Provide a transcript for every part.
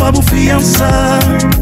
nas estrelas.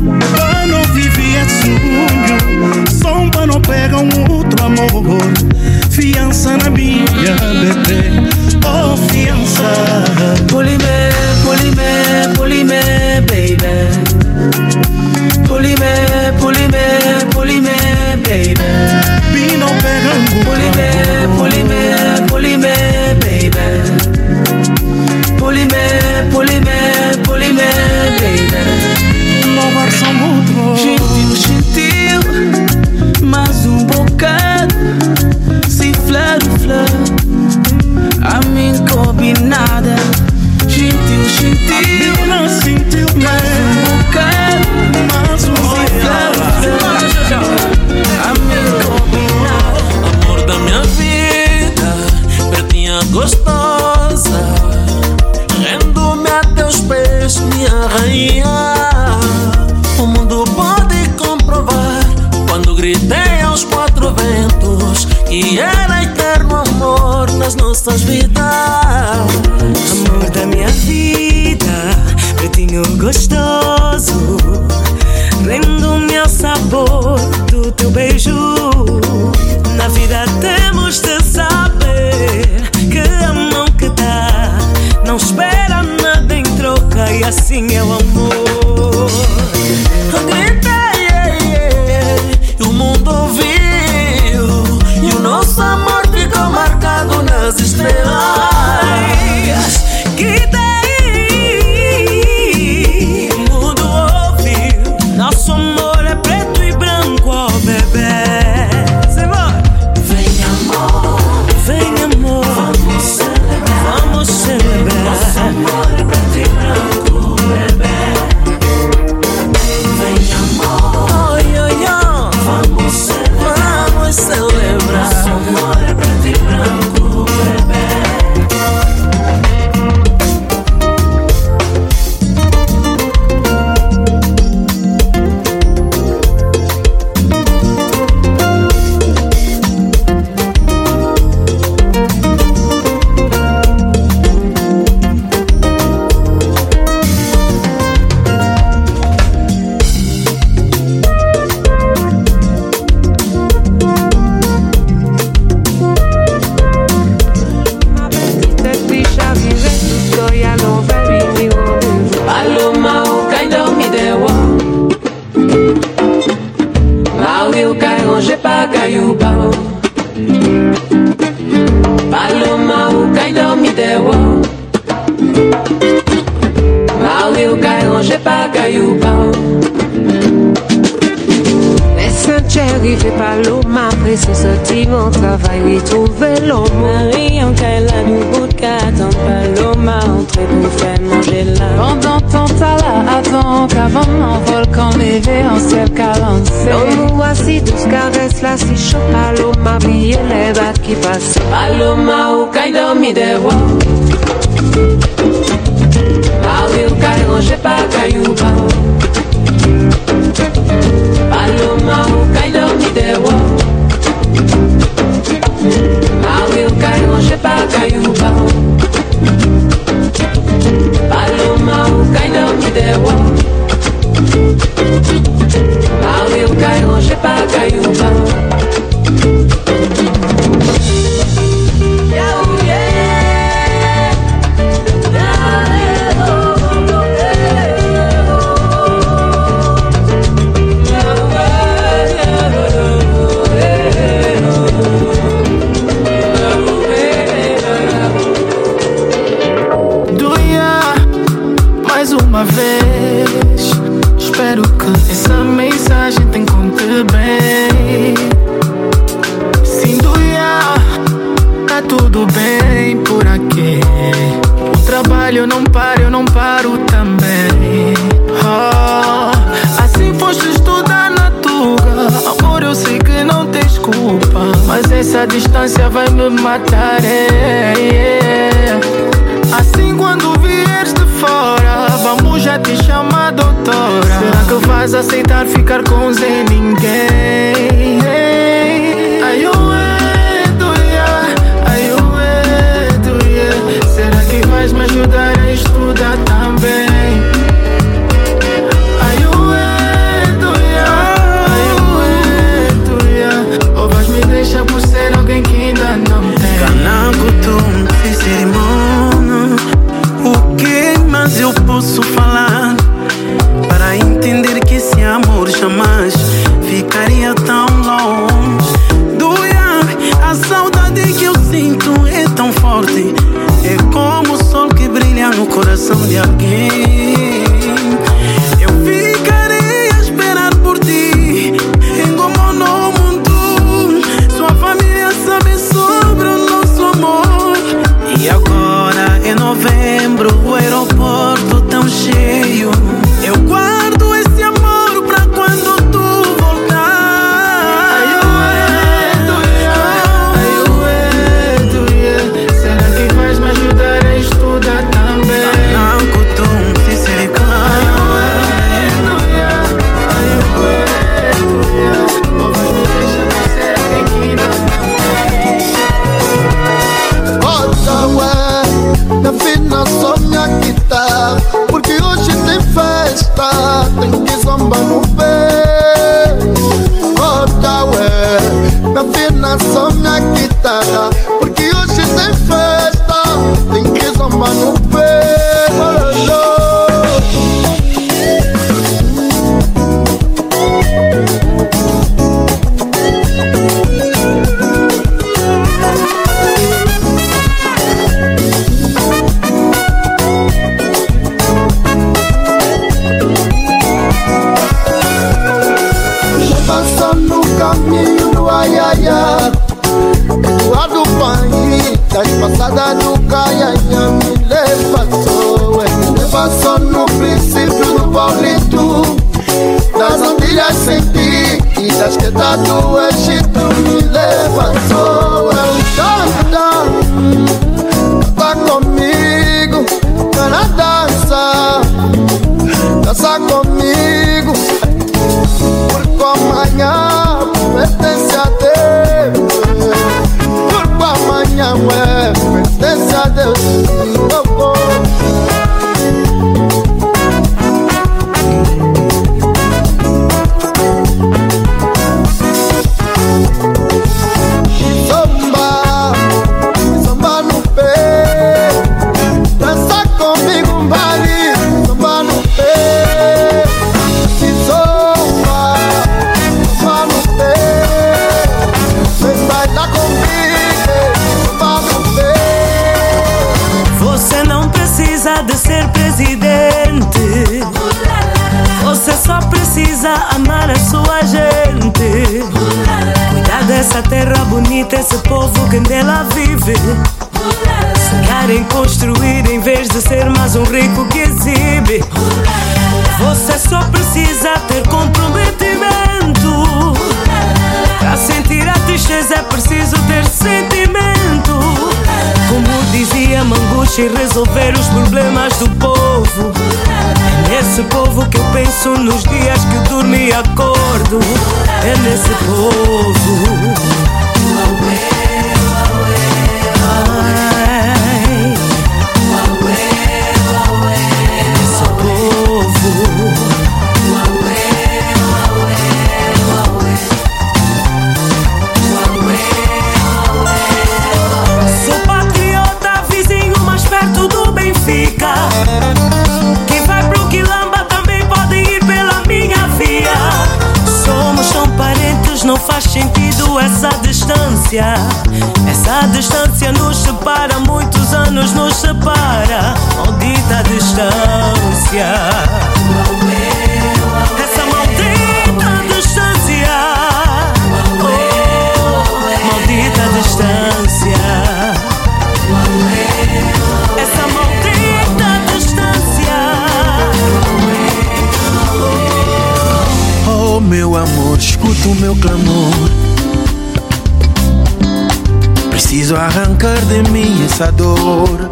Esse povo que nela vive. Sonhar em construir em vez de ser mais um rico que exibe. Você só precisa ter comprometimento. Pra sentir a tristeza é preciso ter sentimento. Como dizia Manguchi, resolver os problemas do povo. É nesse povo que eu penso nos dias que durmo e acordo. É nesse povo. Essa maldita distância. Oh, maldita distância. Essa maldita distância. Oh, meu amor, escuta o meu clamor Preciso arrancar de mim essa dor.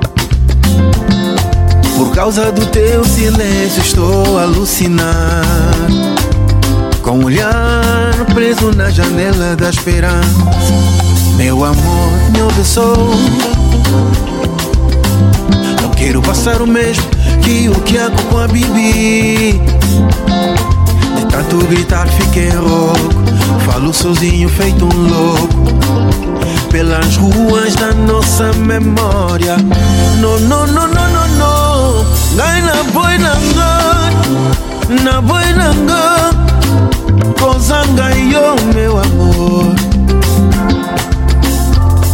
Por causa do teu silêncio, estou a alucinar. Com o olhar preso na janela da esperança. Meu amor me abençoou. Não quero passar o mesmo que o que hago com a Bibi. De tanto gritar, fiquei rouco. Falo sozinho, feito um louco pelas ruas da nossa memória. No, no, no, no, no, ngai naboyi nango naboyi nango kozanga yo mewango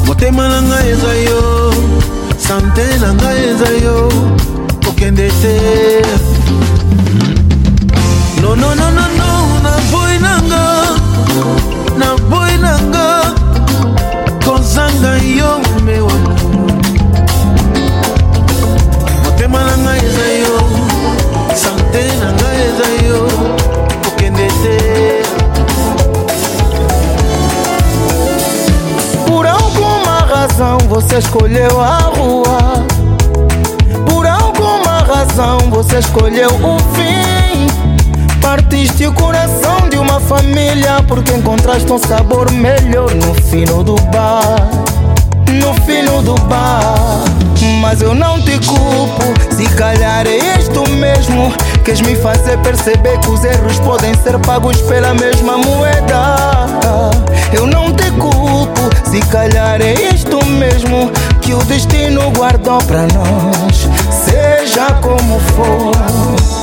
motema na ngai eza yo sante na ngai eza yo kokende te. Nonononono naboyi nango naboyi nango kozanga yo mewango você escolheu a rua Por alguma razão você escolheu o fim Partiste o coração de uma família porque encontraste um sabor melhor no fino do bar. No fino do bar. Mas eu não te culpo, se calhar é isto mesmo. Queres me fazer perceber que os erros podem ser pagos pela mesma moeda. Eu não te culpo, se calhar é isto mesmo que o destino guardou para nós. Seja como for.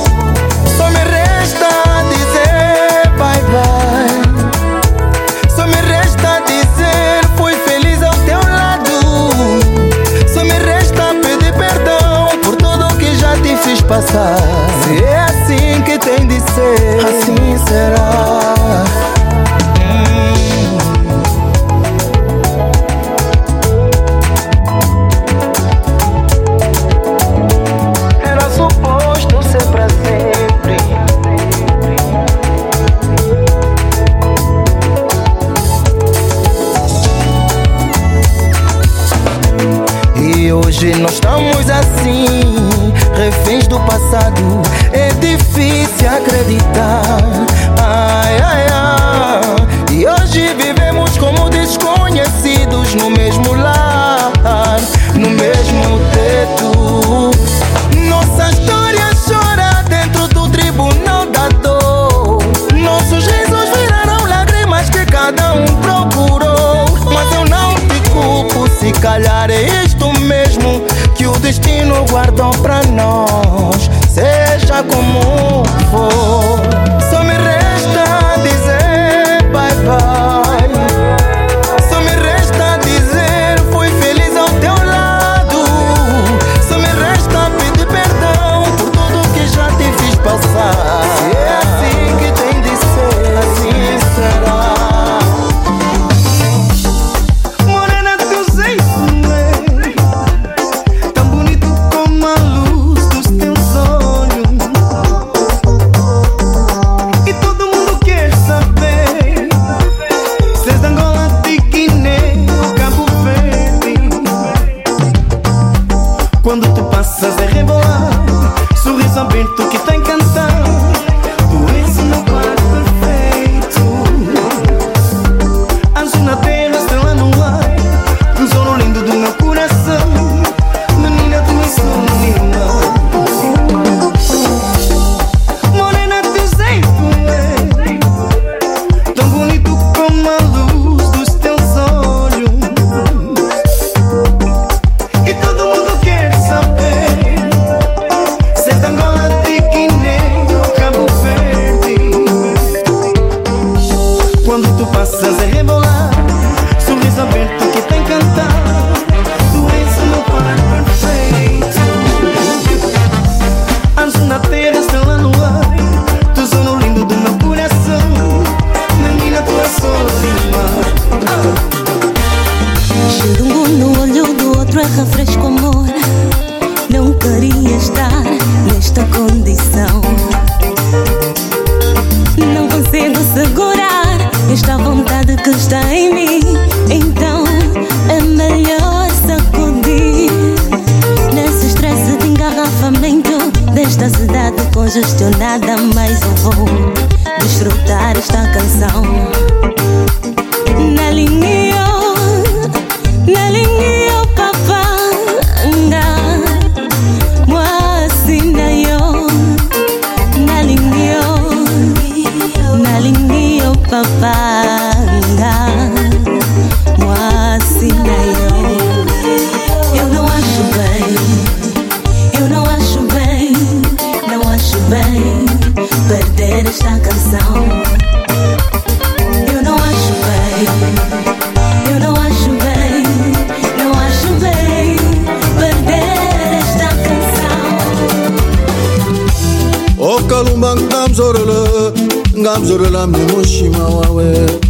Ngamzorele ngamzorela mlimoshima wawe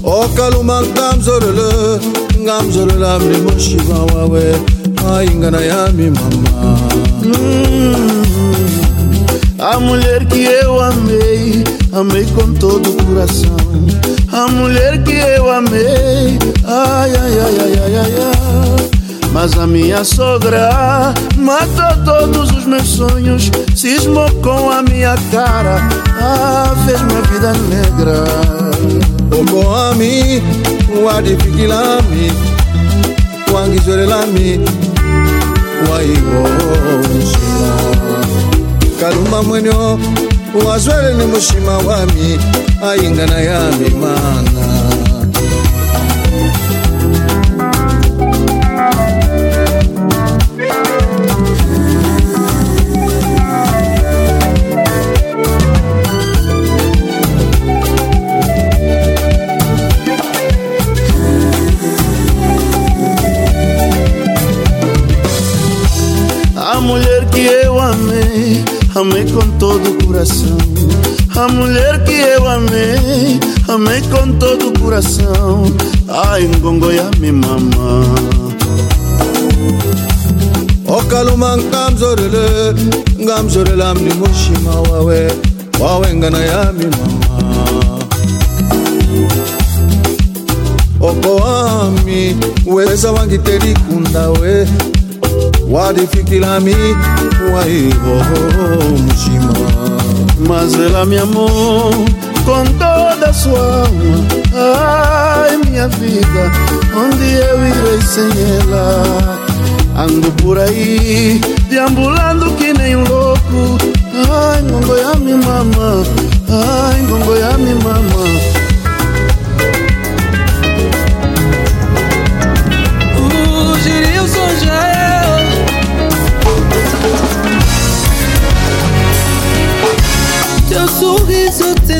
okalumba ngamzorele ngamzorela mlimoshima wawe aingana yami mama A mulher que eu amei, amei com todo o coração. A mulher que eu amei, ai, ai, ai, ai, ai, ai, ai. Mas a minha sogra matou todos os meus sonhos, cismou com a minha cara, ah, fez minha vida negra. okoami wadifikilami wangizorelami waiwoshima kaluma mwenyo wazwele ni mushima wami aingana yami mana amei, com todo o coração. A mulher que eu amei, amei com todo o coração. Ai, ngongoya mi mama. okaluma ngamzorele ngamzorela mlimoshima wawe wawengana yami mama oko wami weza wangiterikunda we wadifikilami waivo mushima Mas ela me amou com toda a sua alma. Ai, minha vida, onde eu irei sem ela? Ando por aí, deambulando que nem um louco. Ai, ngongoya mi mama, ai, ngongoya mi mama. Sorriso tem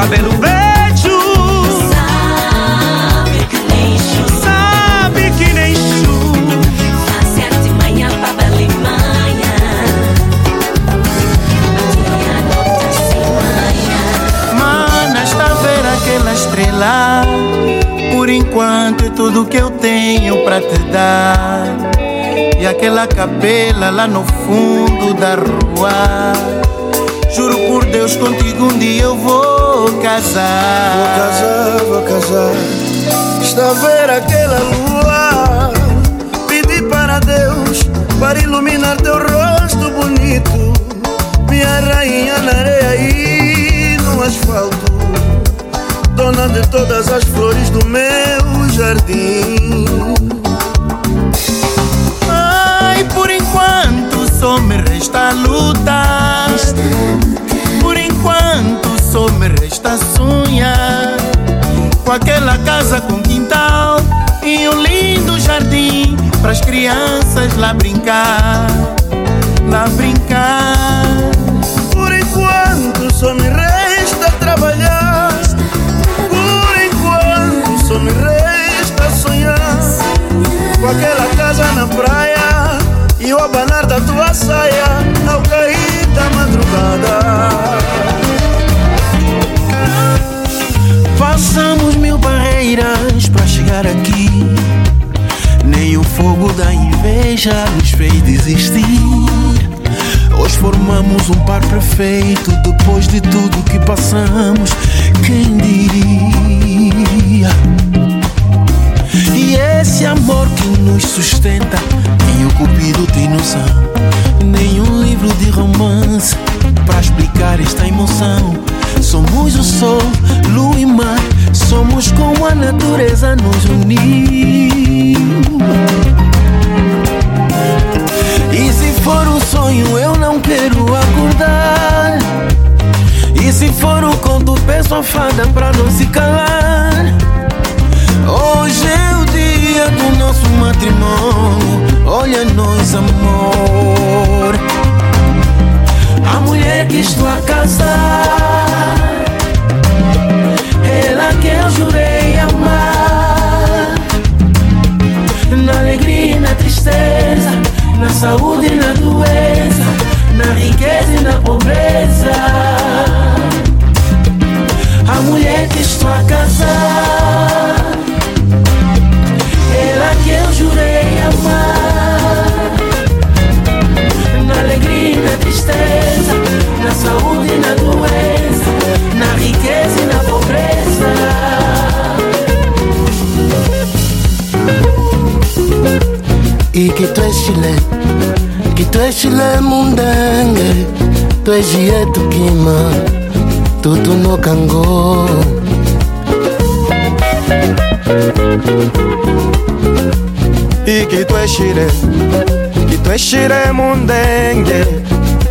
cabelo beijo? Sabe que nem chu. Sabe que nem chu Faz artimanha pra balimanha Mana, está a ver aquela estrela? Por enquanto é tudo que eu tenho pra te dar. E aquela capela lá no fundo da rua. Juro por Deus, contigo um dia eu vou casar. Vou casar, vou casar. Está a ver aquela lua? Pedi para Deus Para iluminar teu rosto bonito. Minha rainha na areia e no asfalto. Dona de todas as flores do meu jardim. Ai, por enquanto só me resta lutar só me resta sonhar. Com aquela casa com quintal E um lindo jardim Para as crianças lá brincar Lá brincar. Por enquanto só me resta trabalhar. Por enquanto só me resta sonhar. Com aquela casa na praia E o abanar da tua saia Ao cair da madrugada chegar aqui. Nem o fogo da inveja nos fez desistir. Hoje formamos um par perfeito depois de tudo que passamos. Quem diria? E esse amor que nos sustenta, nem o cupido tem noção. Nenhum livro de romance para explicar esta emoção. Somos o sol, lua e mar, somos como a natureza nos uniu. E se for um sonho, eu não quero acordar. E se for um conto, peço a fada pra não se calar. Hoje é o dia do nosso matrimônio. Olha nós, amor. A mulher que estou a casar, na saúde e na doença, na riqueza e na pobreza. A mulher que estou a casar, ela que eu jurei amar. Na alegria e na tristeza, na saúde e na doença, na riqueza e na pobreza. E que tu és chile, tweshile mundenge twejiye tukima tutunokango iki tweshile kitweshile mundenge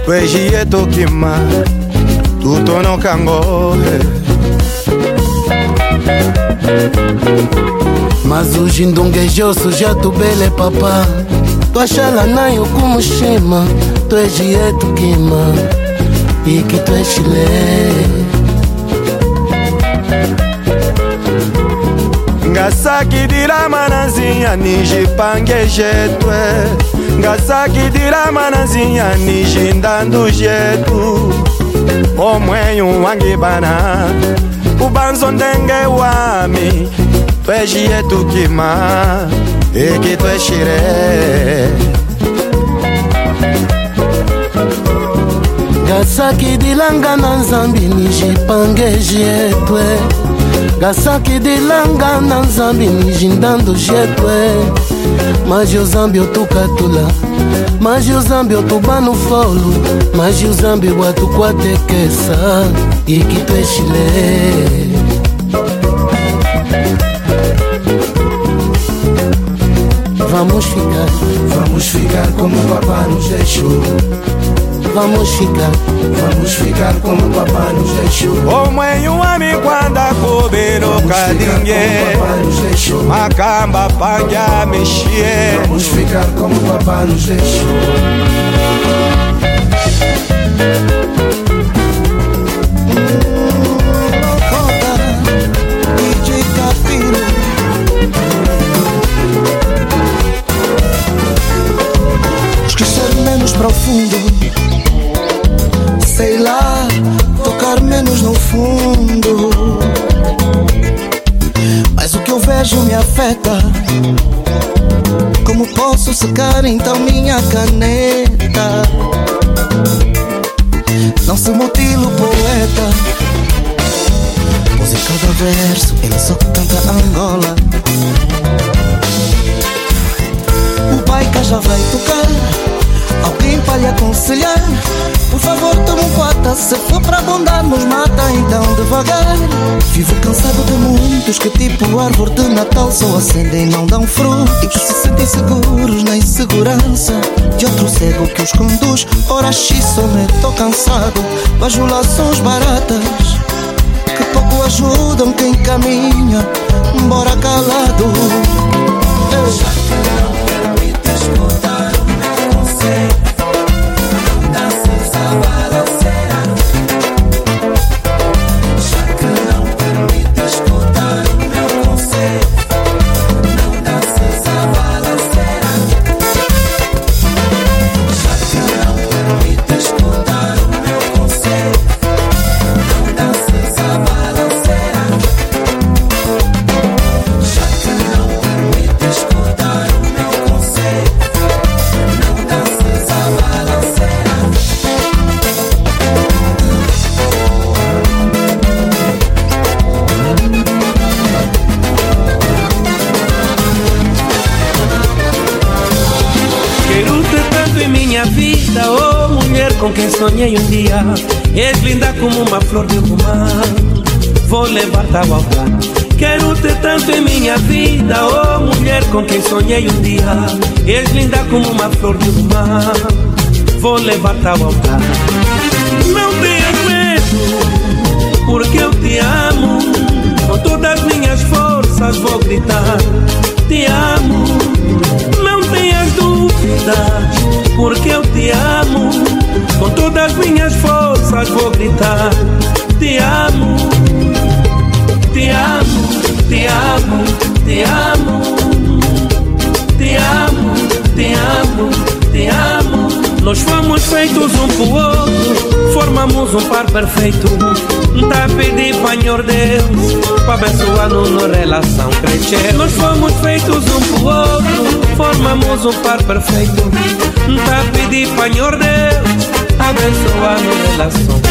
twejiye tukima tutonokango mas os indungues já tubele papá twashala nayo kumushima twejiye tukima iki tweshile ngasakidilama na nzinya nijipange jetwe ngasakidilama na nzinya nijindandu jetu omwenyu wangibana ubanzo ndenge wami. Twejiye tukima e che tu escire gasaki dilanga na nzambi nijipange jietwe gasaki dilanga na nzambi nijindando jietwe maji ozambi otukatula maji ozambi otubanu folu. Maji ozambi bwatukwate kesa ikitweshile Vamos ficar, vamos ficar como o papá nos deixou. Vamos ficar, vamos ficar como o papá nos deixou. omwenyu wami kwanda kubino kadinge makamba panja mishie Vamos ficar como o papá nos deixou. profundo. Sei lá, tocar menos no fundo. Mas o que eu vejo me afeta. Como posso secar então minha caneta? Não se mutilo, poeta. Pois em cada verso ele só canta Angola. O baica já vai tocar. Alguém para lhe aconselhar. Por favor, toma um quata. Se for para bondar, nos mata então devagar. Vivo cansado de muitos que, tipo árvore de Natal, só acendem não dão fruto. E que se sentem seguros na insegurança de outro cego que os conduz. Ora, me tô cansado. Bajulações baratas que pouco ajudam quem caminha, embora calado. Sonhei um dia És linda como uma flor de romã Vou levar-te ao altar. Quero ter tanto em minha vida Oh mulher com quem sonhei um dia. És linda como uma flor de romã Vou levar-te ao altar. Não tenhas medo Porque eu te amo. Com todas as minhas forças vou gritar Te amo. Não tenhas dúvidas Porque eu com todas as minhas forças vou gritar: Te amo, te amo, te amo, te amo, te amo, te amo, te amo. Nós fomos feitos um pro outro, formamos um par perfeito. Tá pedir Senhor Deus, pra abençoar nossa relação crescer. Nós fomos feitos um pro outro, formamos um par perfeito. Tá pedir Senhor Deus abençoar no relação.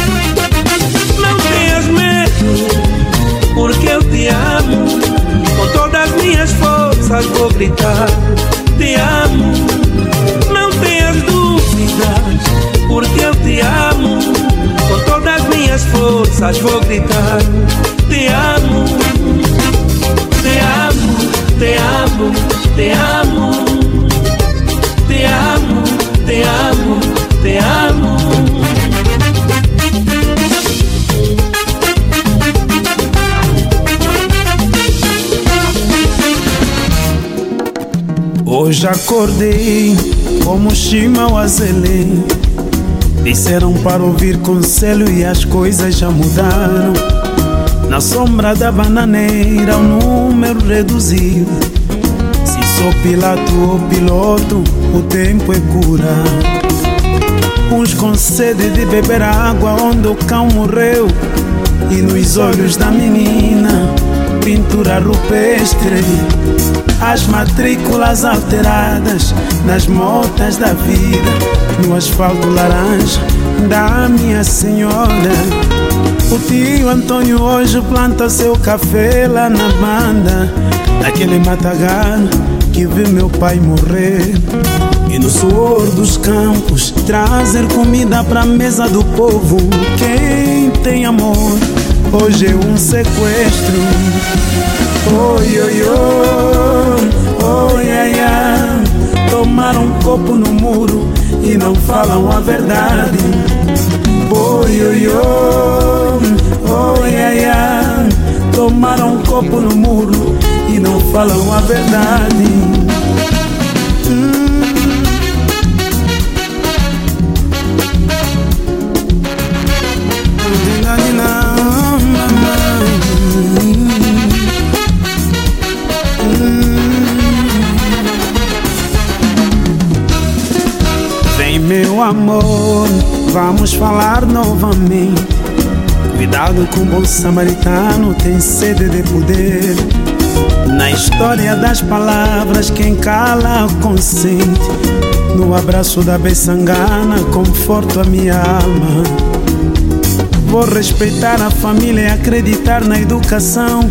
Não tenhas medo, porque eu te amo. Com todas as minhas forças vou gritar: Te amo. Não tenhas dúvidas, porque eu te amo. Com todas as minhas forças vou gritar: Te amo. Te amo, te amo, te amo. Te amo, te amo, te amo. Hoje acordei como Shima Wazele Disseram para ouvir conselho e as coisas já mudaram. Na sombra da bananeira o número reduziu. Se sou piloto ou piloto, o tempo é cura. Uns com sede de beber água onde o cão morreu. E nos olhos da menina, pintura rupestre as matrículas alteradas nas motas da vida, no asfalto laranja da minha senhora. O tio Antônio hoje planta seu café lá na banda, naquele matagal que vi meu pai morrer. E no suor dos campos trazer comida pra mesa do povo. Quem tem amor hoje é um sequestro. Oi, oi, oi, oi, ai, ai. Tomaram um copo no muro e não falam a verdade. Oi, oi, oi, oi, ai, ai. Tomaram um copo no muro e não falam a verdade. Meu amor, vamos falar novamente. Cuidado com o bom samaritano, tem sede de poder. Na história das palavras, quem cala consente. No abraço da beçangana, conforto a minha alma. Vou respeitar a família e acreditar na educação.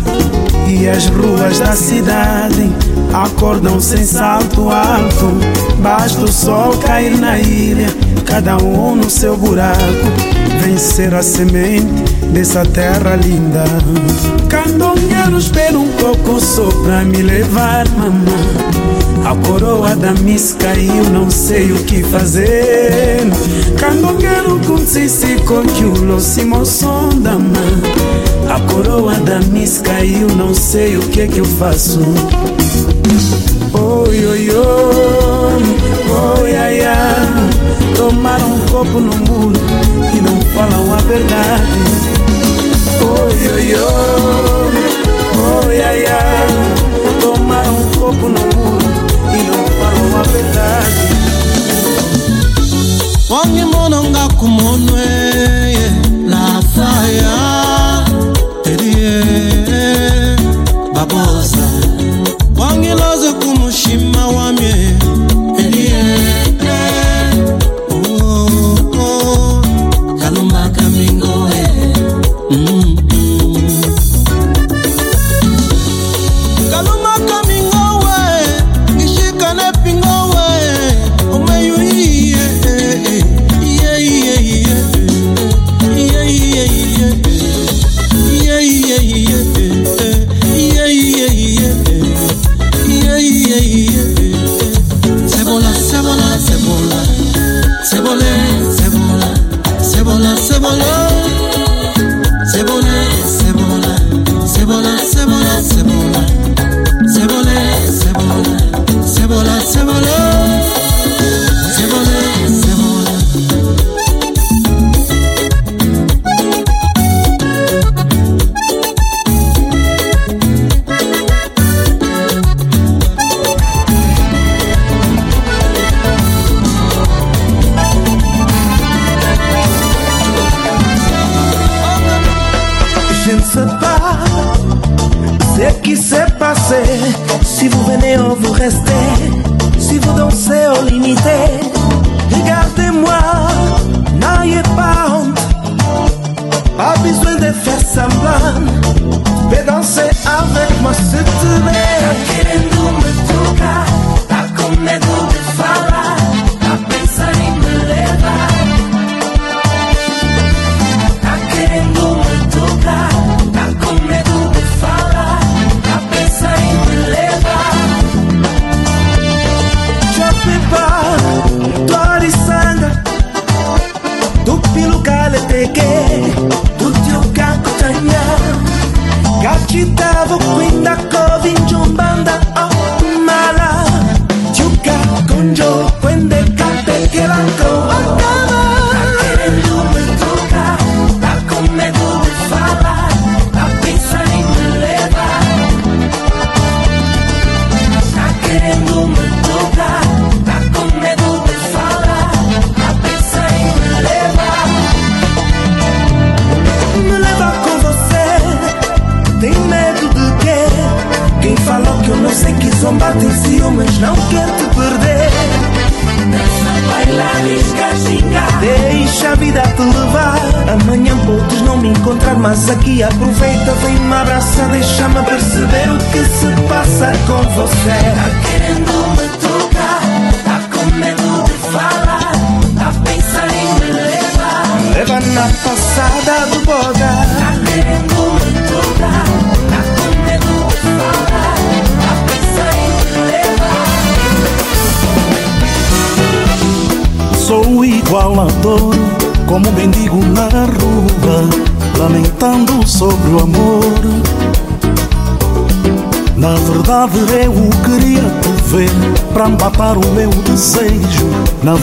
E as ruas da cidade acordam sem salto alto. Basta o sol cair na ilha, cada um no seu buraco. Vencer a semente dessa terra linda. Candongueiro, espera um pouco só pra me levar, mamãe. A coroa da miss caiu, não sei o que fazer. Candongueiro com conchulo, se moção da mãe. A coroa da miss caiu, não sei o que que eu faço. Oi, oi, oi,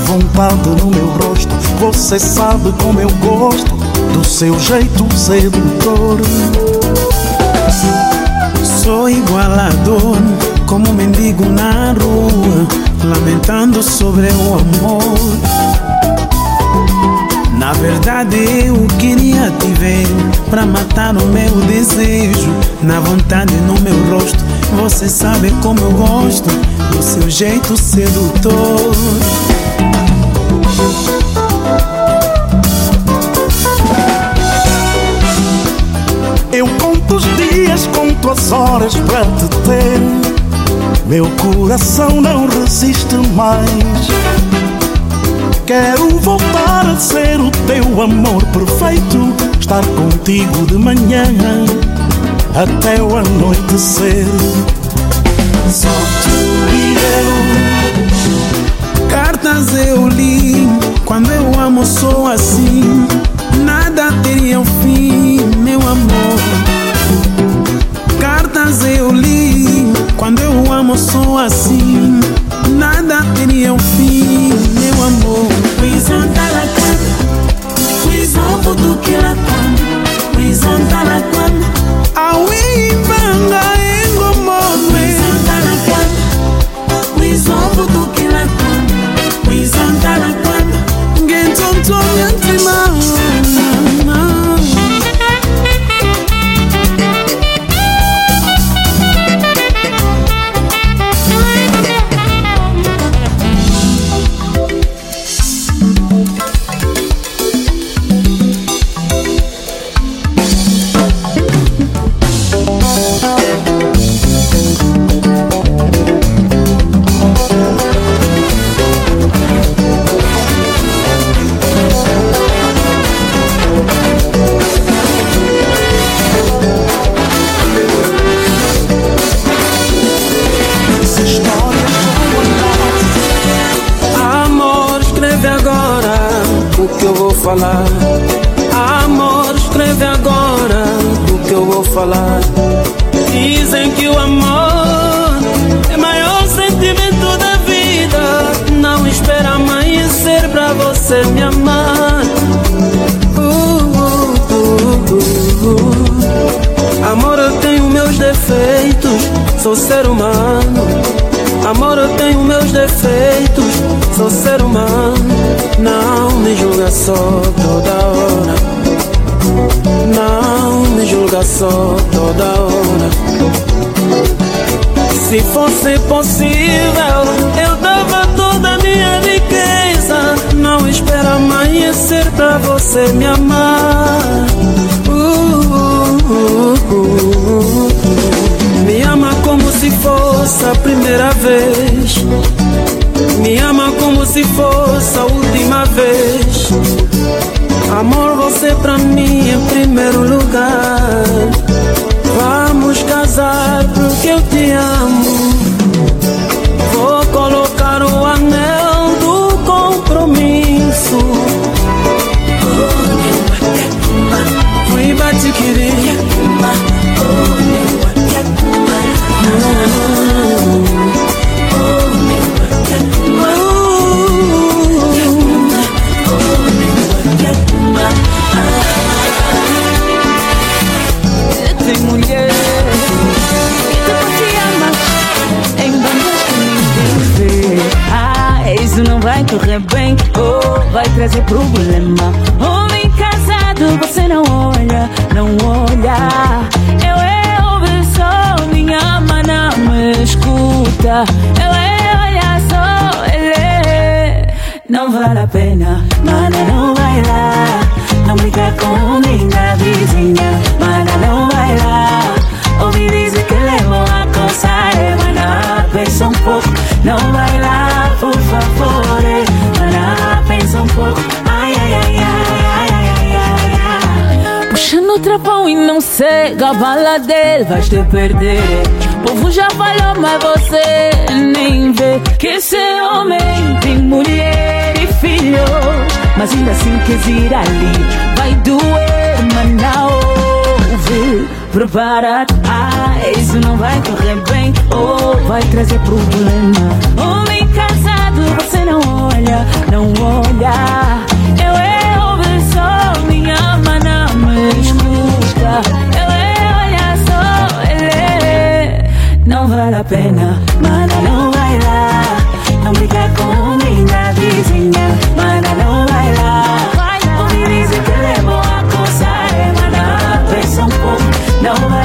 vontade no meu rosto Você sabe como eu gosto Do seu jeito sedutor Sou igualador, como mendigo na rua, lamentando sobre o amor. Na verdade eu queria te ver para matar o meu desejo. na vontade no meu rosto. Você sabe como eu gosto do seu jeito sedutor. Eu conto os dias, conto as horas para te ter. Meu coração não resiste mais. Quero voltar a ser o teu amor perfeito. Estar contigo de manhã até o anoitecer. Só e eu. Cartas eu li, quando eu amo sou assim. Nada teria um fim, meu amor. Cartas eu li, quando eu amo sou assim. Nada teria um fim, meu amor. Wizontalakam, wizombutukilakam, wizontalakam. Awibanga engomome. tormenting my só toda hora. Não me julga só toda hora. Se fosse possível, eu dava toda a minha riqueza. Não espera amanhecer pra você me amar. Uh, uh, uh. Me ama como se fosse a primeira vez. Me ama como se fosse a. Amor, você pra mim em primeiro lugar. Isso não vai correr bem ou vai trazer problema. Homem casado, você não olha, não olha. Eu, eu, só minha mana me escuta. Eu, eu, olha só, ele não vale a pena, mana, não vai lá. Não brinca com minha vizinha, mana, não vai lá. Ouvi dizer que levou a coçar, mana, pensa um pouco, não ai. Puxando o trapão e não cega a bala dele, vais te perder. O povo já falou, mas você nem vê que esse homem tem mulher e filho. Mas ainda assim quer ir ali, vai doer, mas não ouve. Prepara-te, ah, isso não vai correr bem, ou vai trazer problema. Homem casado, você não olha, não olha. Eu, olha só, ele não vale a pena, mana, não vai lá. Não briga com minha vizinha, mana, não vai lá. Ouvi dizer que levou a coçar, mana, pensa um pouco, não vai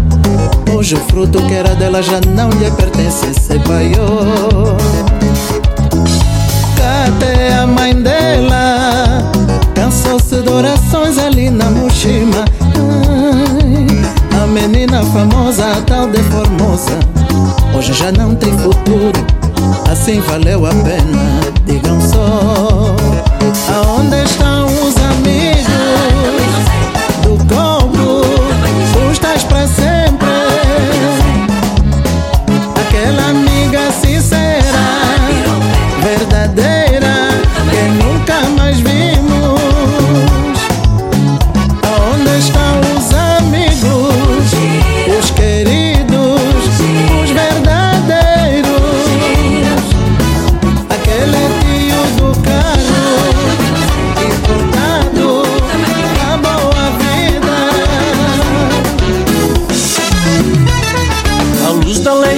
Hoje o fruto que era dela já não lhe pertence, se baiou. Cadê a mãe dela? Cansou-se de orações ali na Mushima menina famosa, a tal de Formosa Hoje já não tem futuro, assim valeu a pena Digam só,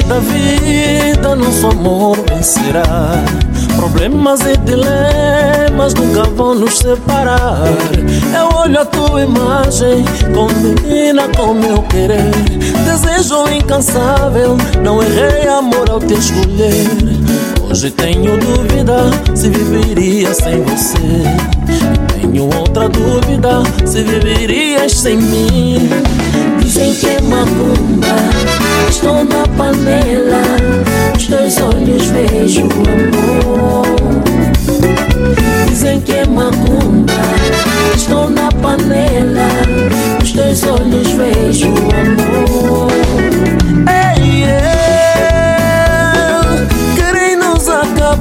da vida, nosso amor vencerá. Problemas e dilemas nunca vão nos separar. Eu olho a tua imagem, combina com meu querer. Desejo incansável, não errei amor ao te escolher. Hoje tenho dúvida se viveria sem você. Tenho outra dúvida se viverias sem mim. Dizem que é macumba, estou na panela. Os teus olhos vejo amor. Dizem que é macumba, estou na panela. Os teus olhos vejo amor.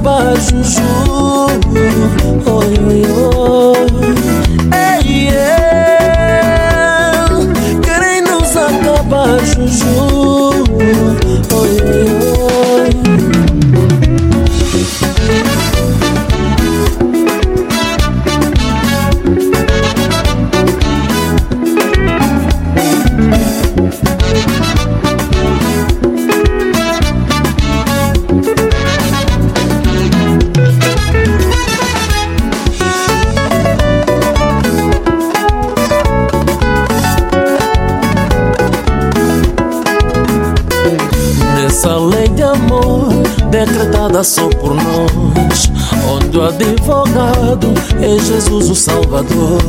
Acabar, Juju. Oi, oi, Só por nós do advogado é Jesus o Salvador.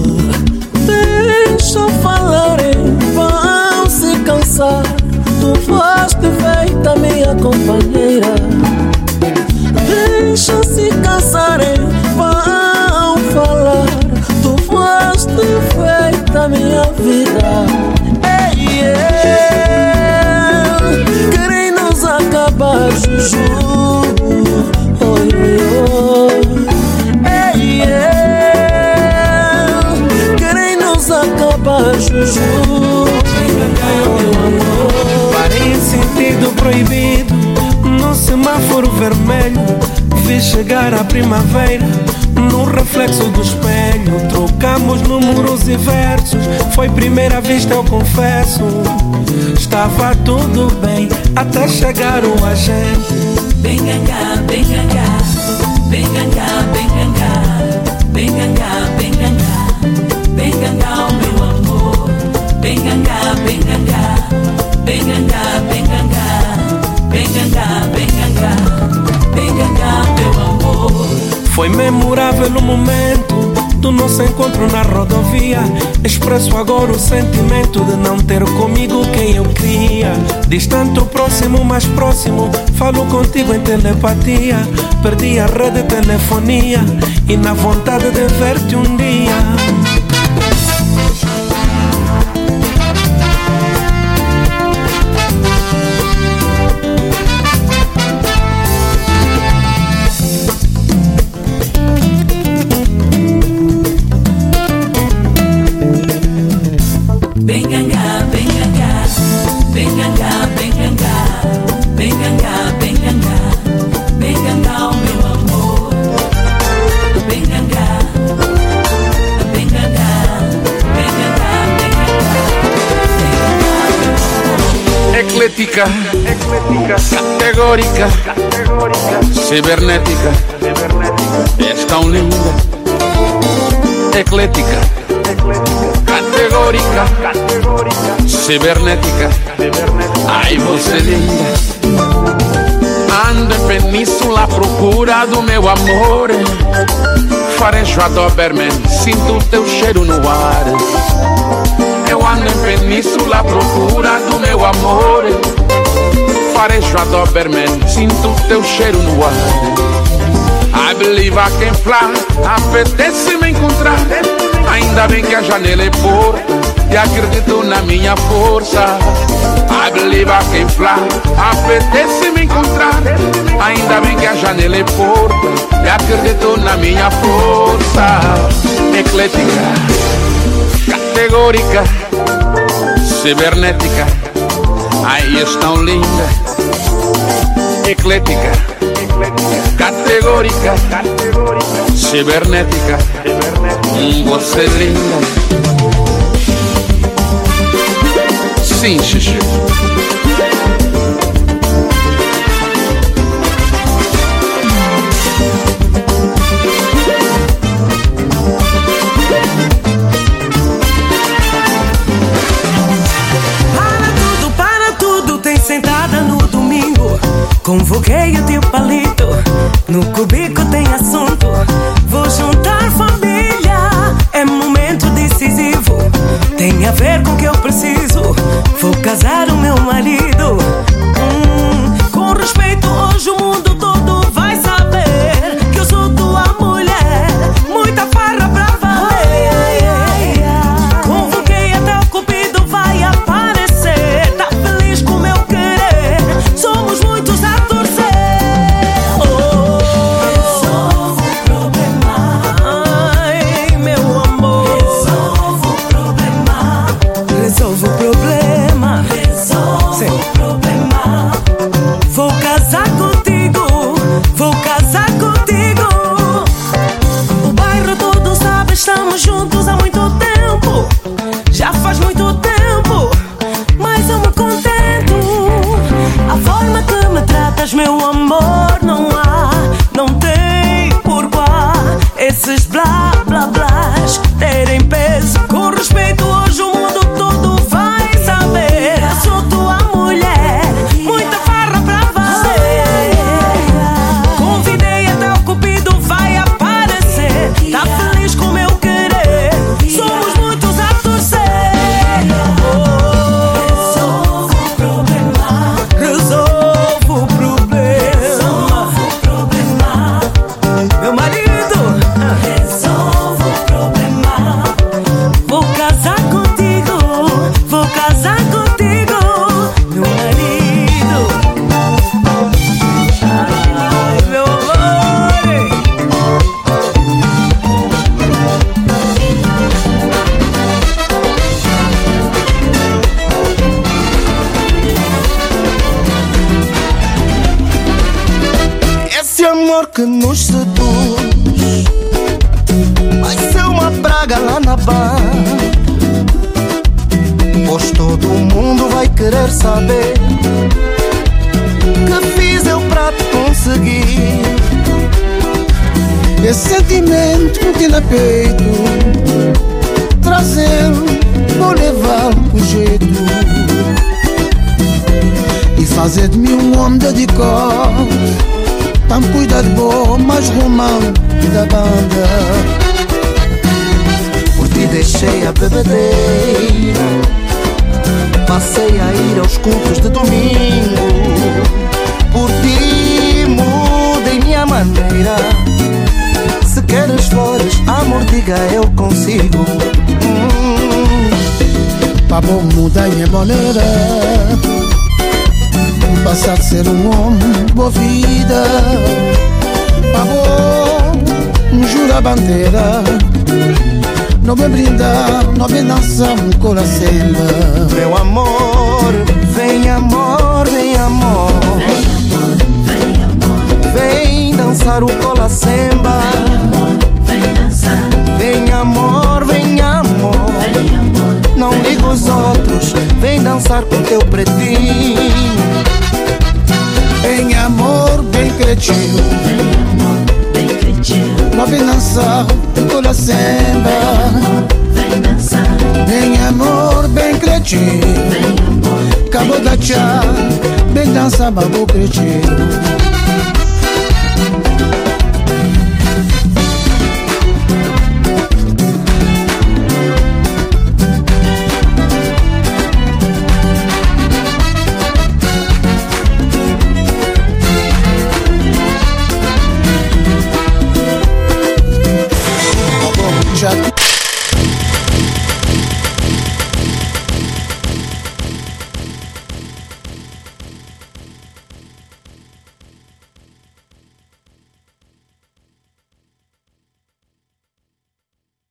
Deixa falarem, vão se cansar. Tu foste feita minha companheira. Deixa se cansarem, vão falar. Tu foste feita minha vida. Vi chegar a primavera No reflexo do espelho. Trocamos números e versos Foi primeira vista, eu confesso. Estava tudo bem Até chegar o agente. Bem gangá, bem gangá Bem gangá, bem gangá Bem gangá, bem gangá Bem gangá, o meu amor. Bem gangá, bem gangá Bem gangá, bem gangá Bem gangá, Foi memorável o momento do nosso encontro na rodovia. Expresso agora o sentimento de não ter comigo quem eu queria. Distante o próximo, mais próximo. Falo contigo em telepatia. Perdi a rede de telefonia e na vontade de ver-te um dia. Eclética, categórica, cibernética, és tão linda. Eclética, categórica, cibernética, ai você linda. Ando em península à procura do meu amor. Farejo a Doberman, sinto teu cheiro no ar. Eu ando em península à procura do meu amor. Farejo a Doberman, sinto teu cheiro no ar. I believe I can fly, apetece me encontrar. Ainda bem que a janela é porta e acredito na minha força. I believe I can fly, apetece me encontrar. Ainda bem que a janela é porta e acredito na minha força. Eclética, categórica, cibernética, aí estão linda. Eclética, categórica, cibernética, você linda. Sim, Xixi. Convoquei o teu palito, no cubico tem assunto. Vou juntar família, é momento decisivo. Tem a ver com o que eu preciso. Vou casar o meu marido. Fazer de mim um homem dedicado Tão cuidado bom, mais romântico da banda. Por ti deixei a bebedeira. Passei a ir aos cultos de domingo. Por ti mudei minha maneira. Se queres flores, amor, diga eu consigo. Hum. Pra bom mudar minha maneira Passar de ser um homem boa vida. Bom jura bandeira Não me brindar, não me dançar um coração Meu amor, vem amor, vem amor. Vem dançar o cola semba Vem amor, vem amor. Não liga os outros Vem dançar com teu pretinho Em amor bem cretinho Não vem dançar toda samba. Em amor bem cretinho Cabo da chá Bem dançar babu cretinho